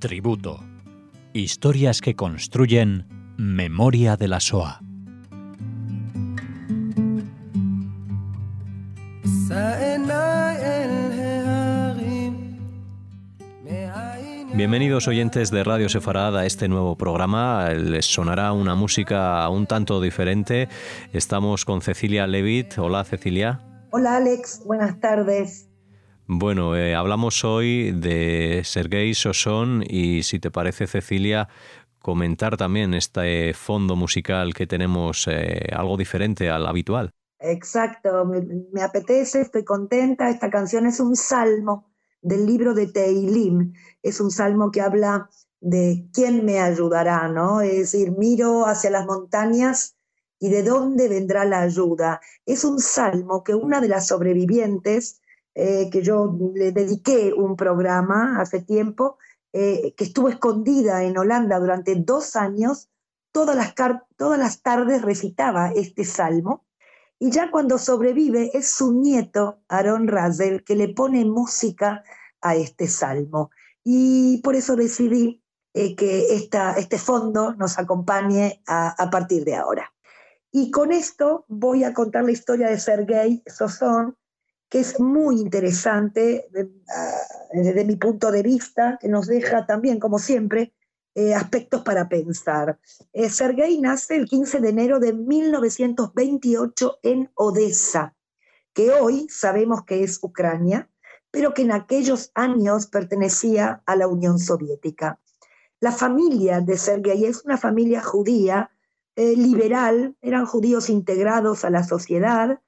Tributo. Historias que construyen memoria de la SOA. Bienvenidos oyentes de Radio Sefarad a este nuevo programa. Les sonará una música un tanto diferente. Estamos con Cecilia Levitt. Hola Cecilia. Hola Alex, buenas tardes. Bueno, eh, hablamos hoy de Sergei Sosón y si te parece Cecilia, comentar también este fondo musical que tenemos eh, algo diferente al habitual. Exacto, me, apetece, estoy contenta. Esta canción es un salmo del libro de Teilim. Es un salmo que habla de quién me ayudará, ¿no? Es decir, miro hacia las montañas y de dónde vendrá la ayuda. Es un salmo que una de las sobrevivientes, eh, que yo le dediqué un programa hace tiempo, eh, que estuvo escondida en Holanda durante dos años, todas las, todas las tardes recitaba este salmo. Y ya cuando sobrevive es su nieto, Aaron Razel, que le pone música a este salmo. Y por eso decidí eh, que esta, este fondo nos acompañe a partir de ahora. Y con esto voy a contar la historia de Sergei Sosón, que es muy interesante ah, desde mi punto de vista, que nos deja también, como siempre, eh, aspectos para pensar. Eh, Sergei nace el 15 de enero de 1928 en Odessa, que hoy sabemos que es Ucrania, pero que en aquellos años pertenecía a la Unión Soviética. La familia de Sergei es una familia judía eh, liberal, eran judíos integrados a la sociedad.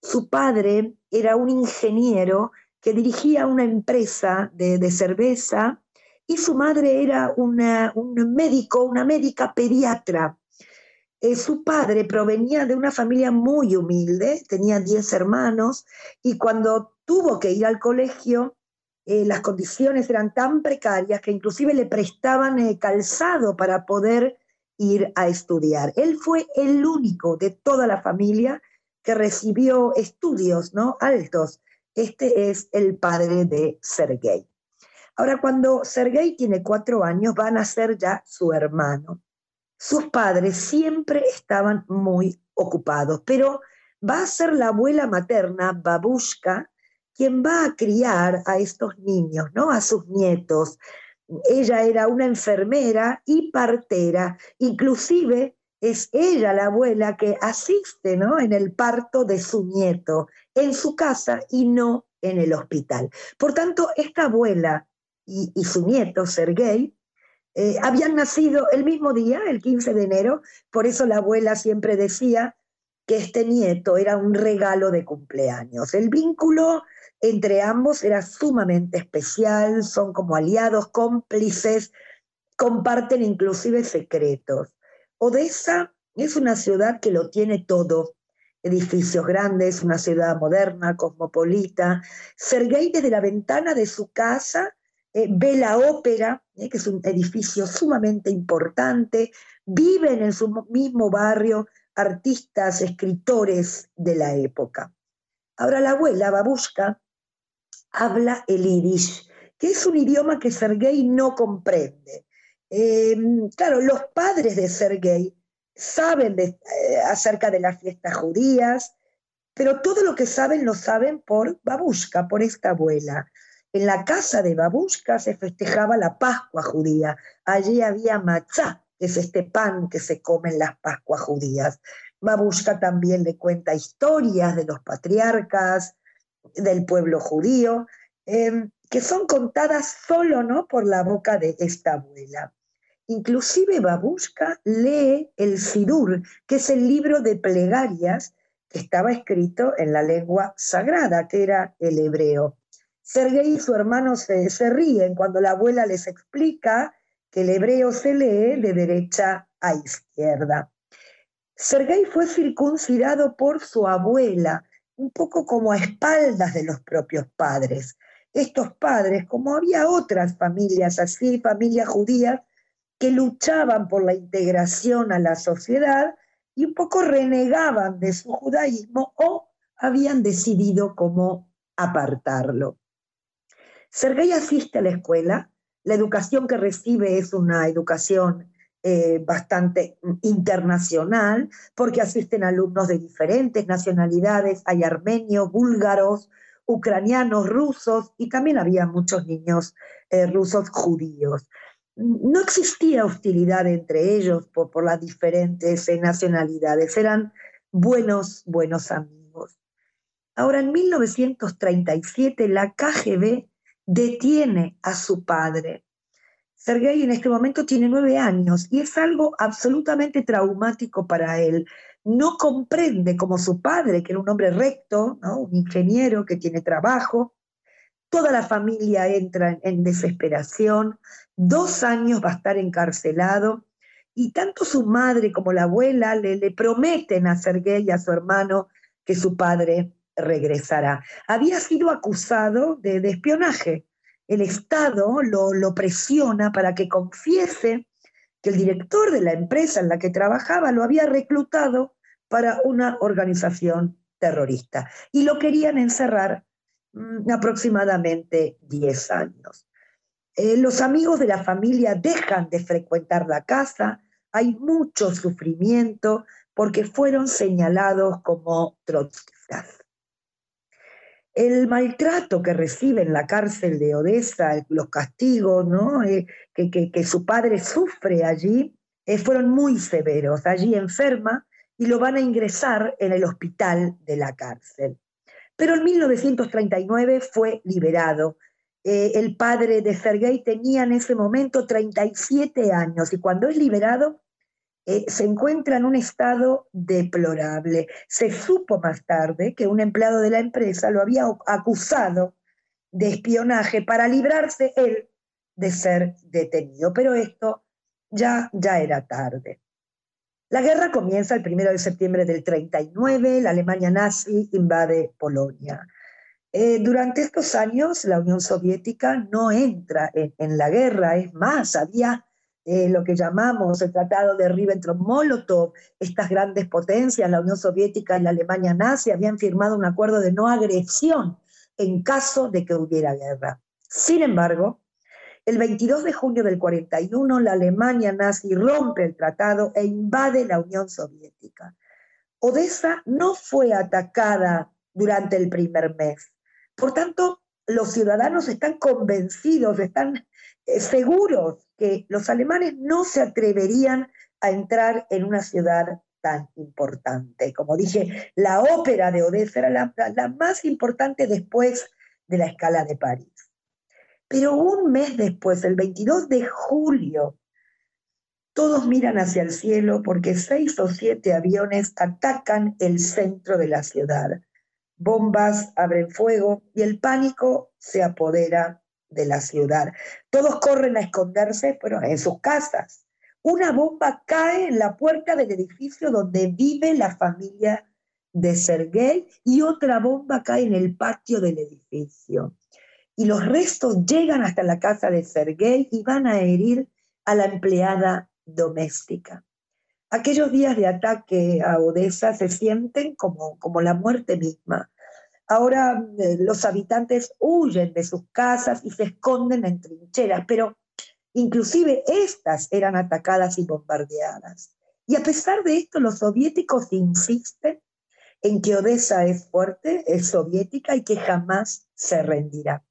Su padre era un ingeniero que dirigía una empresa de, cerveza y su madre era un médico, una médica pediatra. Eh, su padre provenía de una familia muy humilde, tenía 10 hermanos y cuando tuvo que ir al colegio, eh, las condiciones eran tan precarias que inclusive le prestaban calzado para poder ir a estudiar. Él fue el único de toda la familia que recibió estudios ¿no? altos. Este es el padre de Sergei. Ahora, cuando Sergei tiene cuatro años, van a ser ya su hermano. Sus padres siempre estaban muy ocupados, pero va a ser la abuela materna, Babushka, quien va a criar a estos niños, ¿no? A sus nietos, ella era una enfermera y partera, inclusive es ella la abuela que asiste ¿no? en el parto de su nieto en su casa y no en el hospital. Por tanto, esta abuela y, su nieto, Sergei, eh, habían nacido el mismo día, el 15 de enero, por eso la abuela siempre decía que este nieto era un regalo de cumpleaños. El vínculo entre ambos era sumamente especial, son como aliados, cómplices, comparten inclusive secretos. Odessa es una ciudad que lo tiene todo, edificios grandes, una ciudad moderna, cosmopolita. Sergei desde la ventana de su casa eh, ve la ópera, eh, que es un edificio sumamente importante, viven en su mismo barrio artistas, escritores de la época. Ahora la abuela, Babushka, habla el yiddish, que es un idioma que Sergei no comprende. Em, claro, los padres de Sergei saben eh, acerca de las fiestas judías, pero todo lo que saben lo saben por Babushka, por esta abuela. En la casa de Babushka se festejaba la Pascua judía. Allí había matzá, que es este pan que se come en las Pascuas judías. Babushka también le cuenta historias de los patriarcas, del pueblo judío, em, que son contadas solo ¿no? por la boca de esta abuela. Inclusive Babushka lee el Sidur, que es el libro de plegarias que estaba escrito en la lengua sagrada, que era el hebreo. Sergei y su hermano se, se ríen cuando la abuela les explica que el hebreo se lee de derecha a izquierda. Sergei fue circuncidado por su abuela, un poco como a espaldas de los propios padres. Estos padres, como había otras familias así, familias judías, que luchaban por la integración a la sociedad y un poco renegaban de su judaísmo o habían decidido cómo apartarlo. Sergei asiste a la escuela, La educación que recibe es una educación eh, bastante internacional, porque asisten alumnos de diferentes nacionalidades, hay armenios, búlgaros, ucranianos, rusos, y también había muchos niños eh, rusos judíos. No existía hostilidad entre ellos por, por las diferentes eh, nacionalidades, eran buenos, buenos amigos. Ahora, en 1937, la KGB detiene a su padre. Sergei en este momento tiene nueve años y es algo absolutamente traumático para él. No comprende como su padre, que era un hombre recto, un ingeniero que tiene trabajo. Toda la familia entra en desesperación. Dos años va a estar encarcelado y tanto su madre como la abuela le, le prometen a Sergei y a su hermano que su padre regresará. Había sido acusado de, espionaje. El Estado lo, lo presiona para que confiese que el director de la empresa en la que trabajaba lo había reclutado para una organización terrorista y lo querían encerrar mm, aproximadamente 10 años. Eh, los amigos de la familia dejan de frecuentar la casa, hay mucho sufrimiento porque fueron señalados como trotskistas. El maltrato que recibe en la cárcel de Odessa, los castigos ¿no? Eh, que, su padre sufre allí, eh, fueron muy severos. Allí enferma y lo van a ingresar en el hospital de la cárcel. Pero en 1939 fue liberado eh, el padre de Sergei tenía en ese momento 37 años y cuando es liberado eh, se encuentra en un estado deplorable. Se supo más tarde que un empleado de la empresa lo había acusado de espionaje para librarse él de ser detenido, pero esto ya, ya era tarde. La guerra comienza el 1 de septiembre del 39, la Alemania nazi invade Polonia. Eh, durante estos años la Unión Soviética no entra en, la guerra, es más, había eh, lo que llamamos el Tratado de Ribbentrop-Molotov, estas grandes potencias, la Unión Soviética y la Alemania nazi, habían firmado un acuerdo de no agresión en caso de que hubiera guerra. Sin embargo, el 22 de junio del 41, la Alemania nazi rompe el tratado e invade la Unión Soviética. Odessa no fue atacada durante el primer mes. Por tanto, los ciudadanos están convencidos, están eh, seguros que los alemanes no se atreverían a entrar en una ciudad tan importante. Como dije, la ópera de Odessa era la, la, más importante después de la escala de París. Pero un mes después, el 22 de julio, todos miran hacia el cielo porque seis o siete aviones atacan el centro de la ciudad bombas abren fuego y el pánico se apodera de la ciudad. Todos corren a esconderse, pero en sus casas. Una bomba cae en la puerta del edificio donde vive la familia de Sergei y otra bomba cae en el patio del edificio. Y los restos llegan hasta la casa de Sergei y van a herir a la empleada doméstica. Aquellos días de ataque a Odessa se sienten como, como la muerte misma. Ahora eh, los habitantes huyen de sus casas y se esconden en trincheras, pero inclusive estas eran atacadas y bombardeadas. Y a pesar de esto, los soviéticos insisten en que Odessa es fuerte, es soviética y que jamás se rendirá.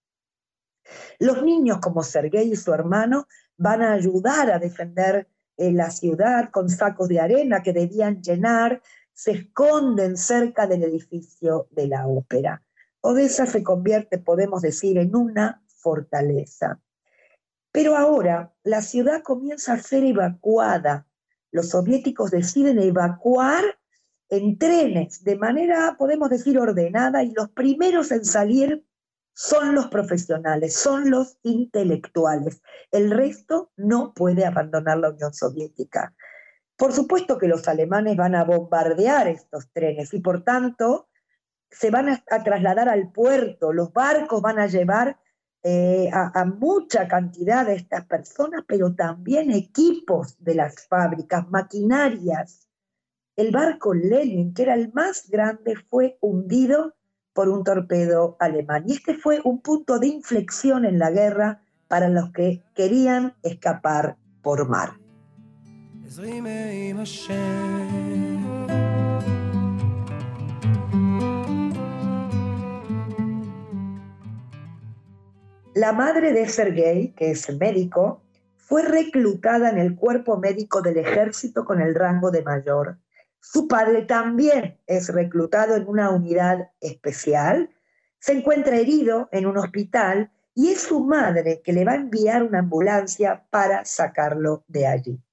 Los niños como Sergei y su hermano van a ayudar a defender la ciudad con sacos de arena que debían llenar, se esconden cerca del edificio de la ópera. Odessa se convierte, podemos decir, en una fortaleza. Pero ahora la ciudad comienza a ser evacuada. Los soviéticos deciden evacuar en trenes de manera, podemos decir, ordenada y los primeros en salir son los profesionales, son los intelectuales. El resto no puede abandonar la Unión Soviética. Por supuesto que los alemanes van a bombardear estos trenes y por tanto se van a, trasladar al puerto, los barcos van a llevar eh, a, mucha cantidad de estas personas, pero también equipos de las fábricas, maquinarias. El barco Lenin, que era el más grande, fue hundido por un torpedo alemán. Y este fue un punto de inflexión en la guerra para los que querían escapar por mar. La madre de Sergei, que es médico, fue reclutada en el cuerpo médico del ejército con el rango de mayor. Su padre también es reclutado en una unidad especial, se encuentra herido en un hospital y es su madre que le va a enviar una ambulancia para sacarlo de allí.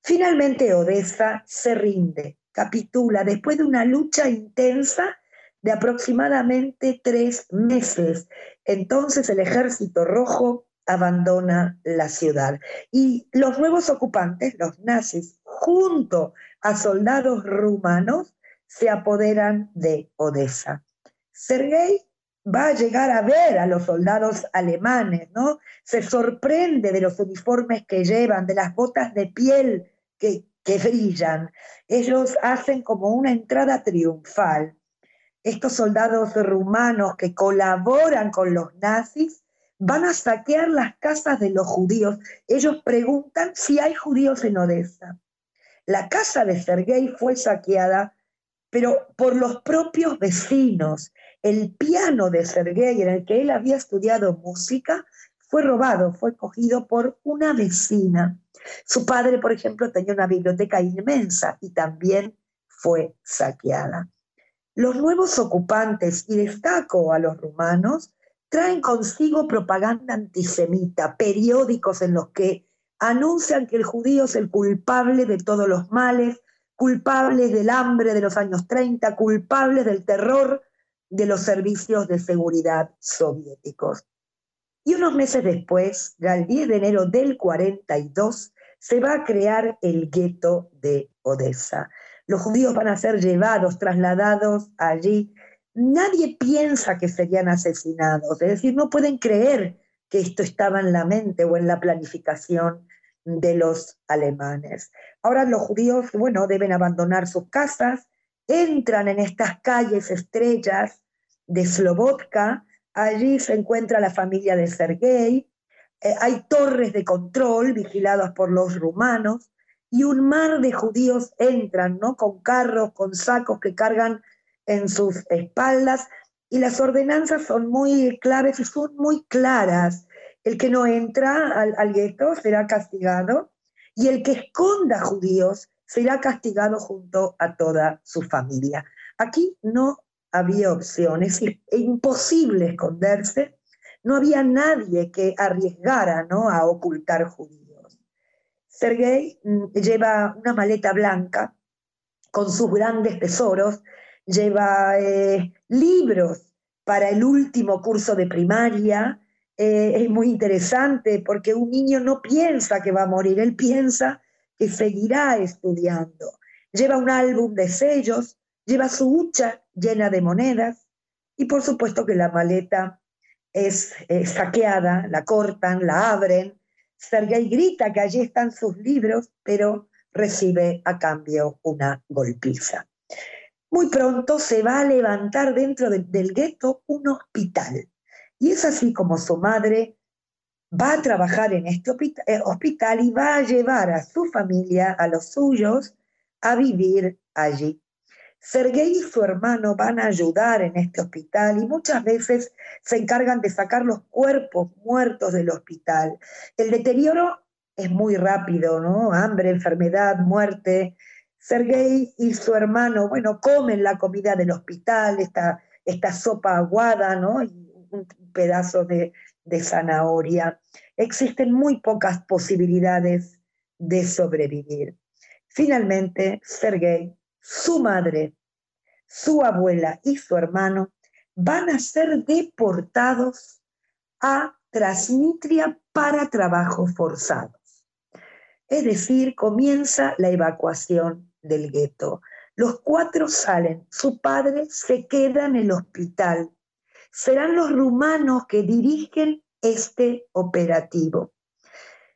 Finalmente Odessa se rinde, capitula después de una lucha intensa de aproximadamente tres meses. Entonces el ejército rojo abandona la ciudad y los nuevos ocupantes, los nazis, junto a soldados rumanos, se apoderan de Odessa. Sergei va a llegar a ver a los soldados alemanes, ¿no? Se sorprende de los uniformes que llevan, de las botas de piel que, que brillan. Ellos hacen como una entrada triunfal. Estos soldados rumanos que colaboran con los nazis van a saquear las casas de los judíos. Ellos preguntan si hay judíos en Odessa. La casa de Sergei fue saqueada, pero por los propios vecinos. El piano de Sergei, en el que él había estudiado música, fue robado, fue cogido por una vecina. Su padre, por ejemplo, tenía una biblioteca inmensa y también fue saqueada. Los nuevos ocupantes, y destaco a los rumanos, traen consigo propaganda antisemita, periódicos en los que anuncian que el judío es el culpable de todos los males, culpable del hambre de los años 30, culpable del terror de los servicios de seguridad soviéticos. Y unos meses después, ya el 10 de enero del 42, se va a crear el gueto de Odessa. Los judíos van a ser llevados, trasladados allí nadie piensa que serían asesinados, es decir, no pueden creer que esto estaba en la mente o en la planificación de los alemanes. Ahora los judíos, bueno, deben abandonar sus casas, entran en estas calles estrellas de Slobotka, allí se encuentra la familia de Sergei, eh, hay torres de control vigiladas por los rumanos y un mar de judíos entran, ¿no? Con carros, con sacos que cargan en sus espaldas y las ordenanzas son muy claves y son muy claras. El que no entra al, al gueto será castigado y el que esconda judíos será castigado junto a toda su familia. Aquí no había opciones, es imposible esconderse, no había nadie que arriesgara ¿no? a ocultar judíos. Sergei mm, lleva una maleta blanca con sus grandes tesoros lleva eh, libros para el último curso de primaria. Eh, es muy interesante porque un niño no piensa que va a morir, él piensa que seguirá estudiando. Lleva un álbum de sellos, lleva su hucha llena de monedas y por supuesto que la maleta es saqueada, la cortan, la abren. Sergei grita que allí están sus libros, pero recibe a cambio una golpiza. Muy pronto se va a levantar dentro del gueto un hospital. Y es así como su madre va a trabajar en este eh, hospital y va a llevar a su familia, a los suyos, a vivir allí. Sergei y su hermano van a ayudar en este hospital y muchas veces se encargan de sacar los cuerpos muertos del hospital. El deterioro es muy rápido, ¿no? Hambre, enfermedad, muerte, Sergei y su hermano, bueno, comen la comida del hospital, esta, esta sopa aguada, ¿no? Un pedazo de, de zanahoria. Existen muy pocas posibilidades de sobrevivir. Finalmente, Sergei, su madre, su abuela y su hermano van a ser deportados a Transnistria para trabajos forzados. Es decir, comienza la evacuación del gueto. Los cuatro salen, su padre se queda en el hospital. Serán los rumanos que dirigen este operativo.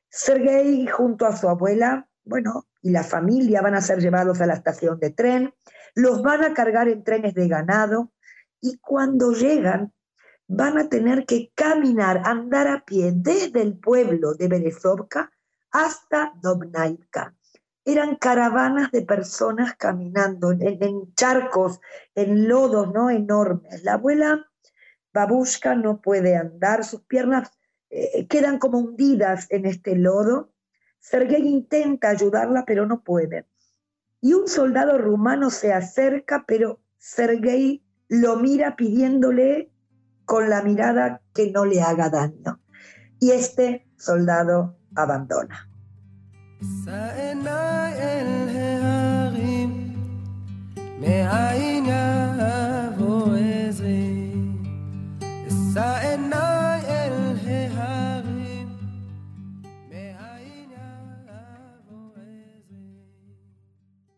Sergei junto a su abuela, bueno, y la familia van a ser llevados a la estación de tren, los van a cargar en trenes de ganado y cuando llegan van a tener que caminar, andar a pie desde el pueblo de Berezovka hasta Dobnaivka. Eran caravanas de personas caminando en, charcos, en lodos ¿no? enormes. La abuela Babushka no puede andar, sus piernas eh, quedan como hundidas en este lodo. Sergei intenta ayudarla, pero no puede. Y un soldado rumano se acerca, pero Sergei lo mira pidiéndole con la mirada que no le haga daño. Y este soldado abandona.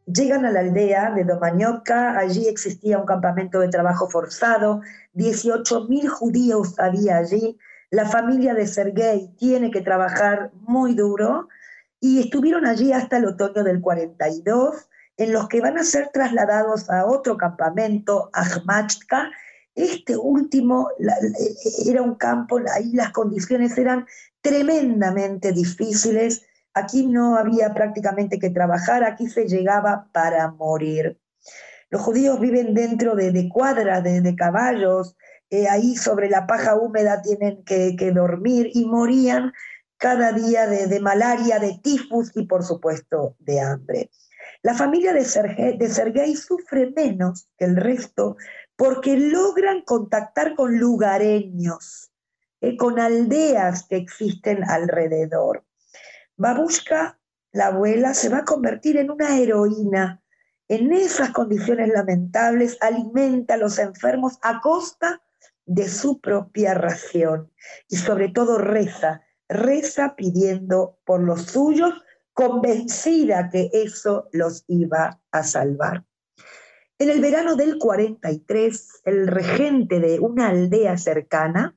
Llegan a la aldea de Domañoca, allí existía un campamento de trabajo forzado, 18.000 judíos había allí, la familia de Sergei tiene que trabajar muy duro y estuvieron allí hasta el otoño del 42, en los que van a ser trasladados a otro campamento, Ahmachka. Este último era un campo, ahí las condiciones eran tremendamente difíciles, Aquí no había prácticamente que trabajar, aquí se llegaba para morir. Los judíos viven dentro de, cuadras de, caballos, eh, ahí sobre la paja húmeda tienen que, dormir y morían cada día de, malaria, de tifus y por supuesto de hambre. La familia de Sergei, sufre menos que el resto porque logran contactar con lugareños, eh, con aldeas que existen alrededor. Babushka, la abuela, se va a convertir en una heroína. En esas condiciones lamentables alimenta a los enfermos a costa de su propia ración y sobre todo reza, reza pidiendo por los suyos, convencida que eso los iba a salvar. En el verano del 43, el regente de una aldea cercana,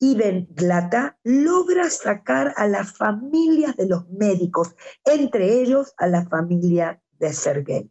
Iben Glata logra sacar a las familias de los médicos, entre ellos a la familia de Sergei.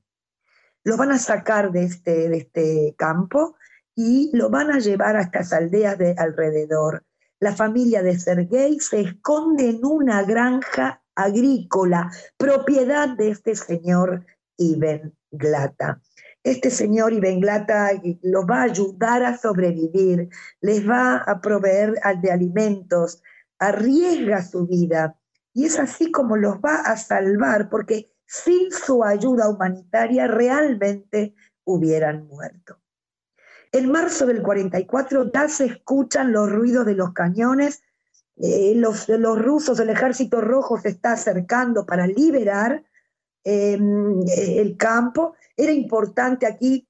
Lo van a sacar de este, de este campo y lo van a llevar a estas aldeas de alrededor. La familia de Sergei se esconde en una granja agrícola, propiedad de este señor Iben Glata este señor Ibenglata los va a ayudar a sobrevivir, les va a proveer de alimentos, arriesga su vida. Y es así como los va a salvar, porque sin su ayuda humanitaria realmente hubieran muerto. En marzo del 44 ya se escuchan los ruidos de los cañones, eh, los, los, rusos, el ejército rojo se está acercando para liberar em, el campo era importante aquí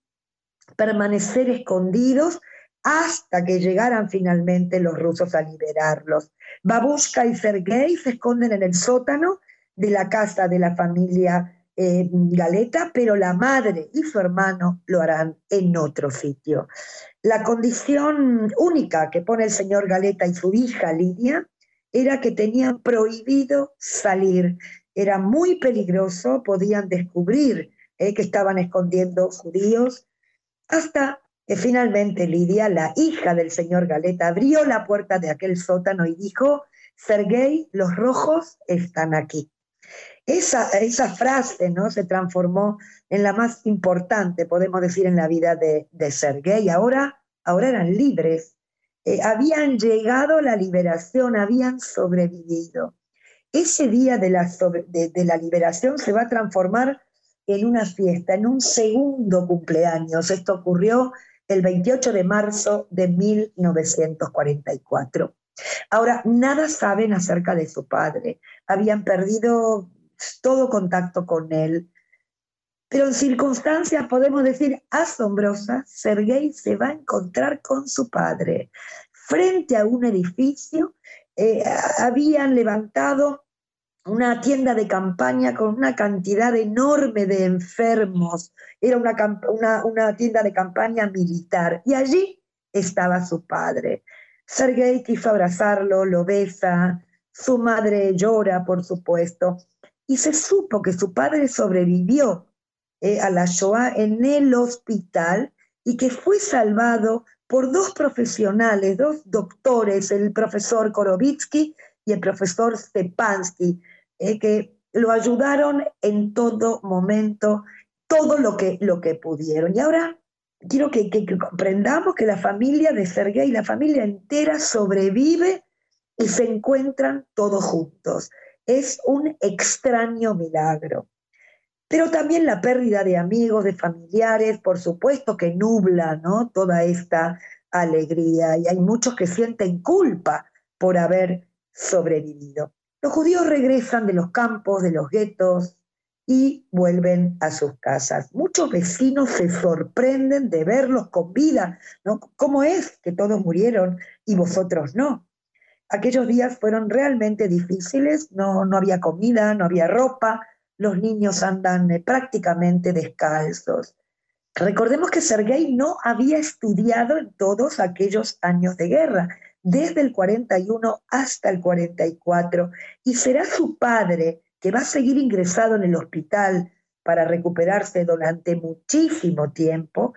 permanecer escondidos hasta que llegaran finalmente los rusos a liberarlos. Babushka y Sergei se esconden en el sótano de la casa de la familia Galeta, pero la madre y su hermano lo harán en otro sitio. La condición única que pone el señor Galeta y su hija Lidia era que tenían prohibido salir. Era muy peligroso, podían descubrir eh, que estaban escondiendo judíos, hasta que finalmente Lidia, la hija del señor Galeta, abrió la puerta de aquel sótano y dijo, Sergei, los rojos están aquí. Esa, esa frase ¿no? se transformó en la más importante, podemos decir, en la vida de, de Sergei. Ahora, ahora eran libres, eh, habían llegado a la liberación, habían sobrevivido. Ese día de la, de la liberación se va a transformar en una fiesta, en un segundo cumpleaños. Esto ocurrió el 28 de marzo de 1944. Ahora, nada saben acerca de su padre. Habían perdido todo contacto con él. Pero en circunstancias, podemos decir, asombrosas, Sergei se va a encontrar con su padre frente a un edificio. Eh, habían levantado una tienda de campaña con una cantidad enorme de enfermos. Era una, una, tienda de campaña militar y allí estaba su padre. Sergei quiso abrazarlo, lo besa, su madre llora, por supuesto, y se supo que su padre sobrevivió eh, a la Shoah en el hospital y que fue salvado por dos profesionales, dos doctores, el profesor Korovitsky y el profesor Stepansky, eh, que lo ayudaron en todo momento, todo lo que, lo que pudieron. Y ahora quiero que, que, comprendamos que la familia de Sergei, la familia entera sobrevive y se encuentran todos juntos. Es un extraño milagro. Pero también la pérdida de amigos, de familiares, por supuesto que nubla ¿no? toda esta alegría y hay muchos que sienten culpa por haber sobrevivido. Los judíos regresan de los campos, de los guetos y vuelven a sus casas. Muchos vecinos se sorprenden de verlos con vida. ¿no? ¿Cómo es que todos murieron y vosotros no? Aquellos días fueron realmente difíciles, no, no había comida, no había ropa, los niños andan eh, prácticamente descalzos. Recordemos que Sergei no había estudiado en todos aquellos años de guerra, desde el 41 hasta el 44, y será su padre, que va a seguir ingresado en el hospital para recuperarse durante muchísimo tiempo,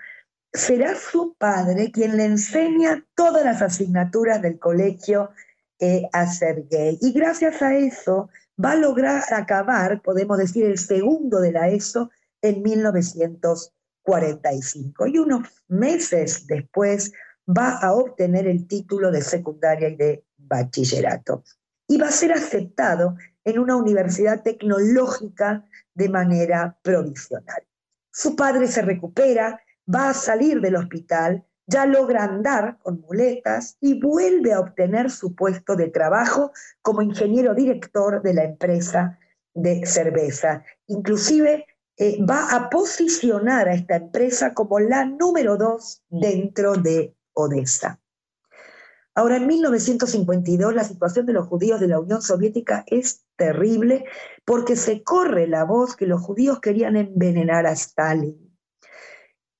será su padre quien le enseña todas las asignaturas del colegio eh, a Sergei. Y gracias a eso va a lograr acabar, podemos decir, el segundo de la ESO en 1945. Y unos meses después va a obtener el título de secundaria y de bachillerato. Y va a ser aceptado en una universidad tecnológica de manera provisional. Su padre se recupera, va a salir del hospital, ya logra andar con muletas y vuelve a obtener su puesto de trabajo como ingeniero director de la empresa de cerveza. Inclusive eh, va a posicionar a esta empresa como la número dos dentro de Odessa. Ahora, en 1952, la situación de los judíos de la Unión Soviética es terrible porque se corre la voz que los judíos querían envenenar a Stalin.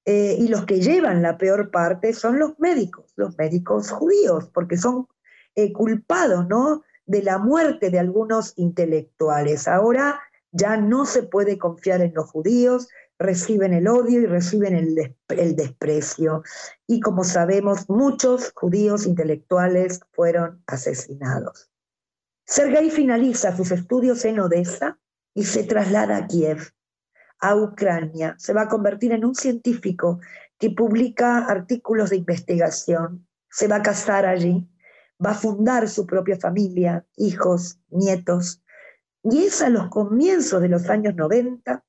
Eh, y los que llevan la peor parte son los médicos, los médicos judíos, porque son eh, culpados ¿no? de la muerte de algunos intelectuales. Ahora ya no se puede confiar en los judíos, reciben el odio y reciben el, desprecio. Y como sabemos, muchos judíos intelectuales fueron asesinados. Sergei finaliza sus estudios en Odessa y se traslada a Kiev, a Ucrania. Se va a convertir en un científico que publica artículos de investigación. Se va a casar allí, va a fundar su propia familia, hijos, nietos. Y es a los comienzos de los años 90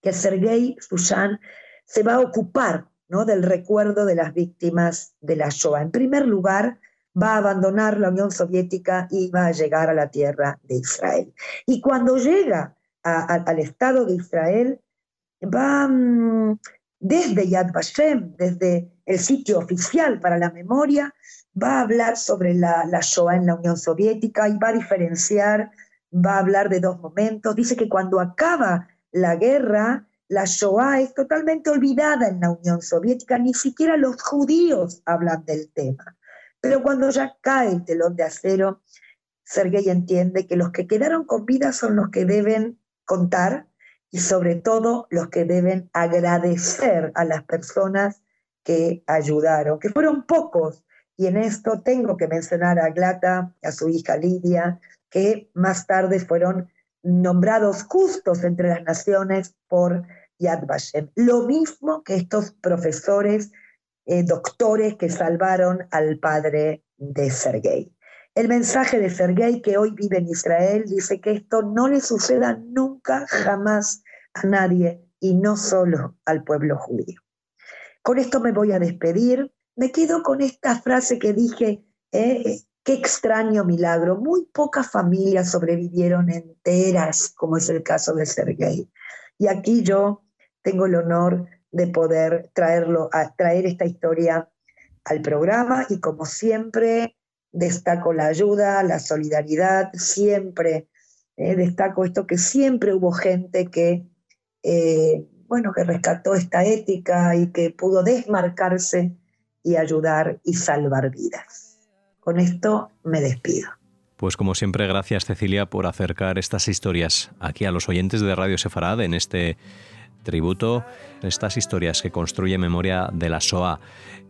que Sergei Sushan se va a ocupar ¿no? del recuerdo de las víctimas de la Shoah. En primer lugar, va a abandonar la Unión Soviética y va a llegar a la tierra de Israel. Y cuando llega al Estado de Israel, va desde Yad Vashem, desde el sitio oficial para la memoria, va a hablar sobre la, la Shoah en la Unión Soviética y va a diferenciar, va a hablar de dos momentos. Dice que cuando acaba la guerra, la Shoah es totalmente olvidada en la Unión Soviética, ni siquiera los judíos hablan del tema. Pero cuando ya cae el telón de acero, Sergei entiende que los que quedaron con vida son los que deben contar y sobre todo los que deben agradecer a las personas que ayudaron, que fueron pocos. Y en esto tengo que mencionar a Glata, a su hija Lidia, que más tarde fueron nombrados justos entre las naciones por Yad Vashem. Lo mismo que estos profesores, eh, doctores que salvaron al padre de Sergei. El mensaje de Sergei, que hoy vive en Israel, dice que esto no le suceda nunca, jamás a nadie y no solo al pueblo judío. Con esto me voy a despedir. Me quedo con esta frase que dije eh, Qué extraño milagro. Muy pocas familias sobrevivieron enteras, como es el caso de Sergei. Y aquí yo tengo el honor de poder traerlo, a traer esta historia al programa y como siempre destaco la ayuda, la solidaridad, siempre eh, destaco esto que siempre hubo gente que, eh, bueno, que rescató esta ética y que pudo desmarcarse y ayudar y salvar vidas. Con esto me despido. Pues como siempre, gracias Cecilia por acercar estas historias aquí a los oyentes de Radio Sefarad en este tributo a estas historias que construye memoria de la SOA.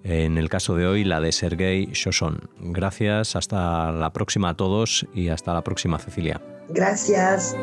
En el caso de hoy, la de Sergei Shoshon. Gracias, hasta la próxima a todos y hasta la próxima, Cecilia. Gracias.